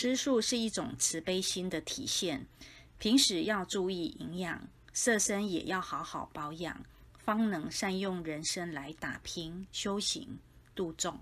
吃素是一种慈悲心的体现平时要注意营养色身也要好好保养方能善用人生来打拼修行度众。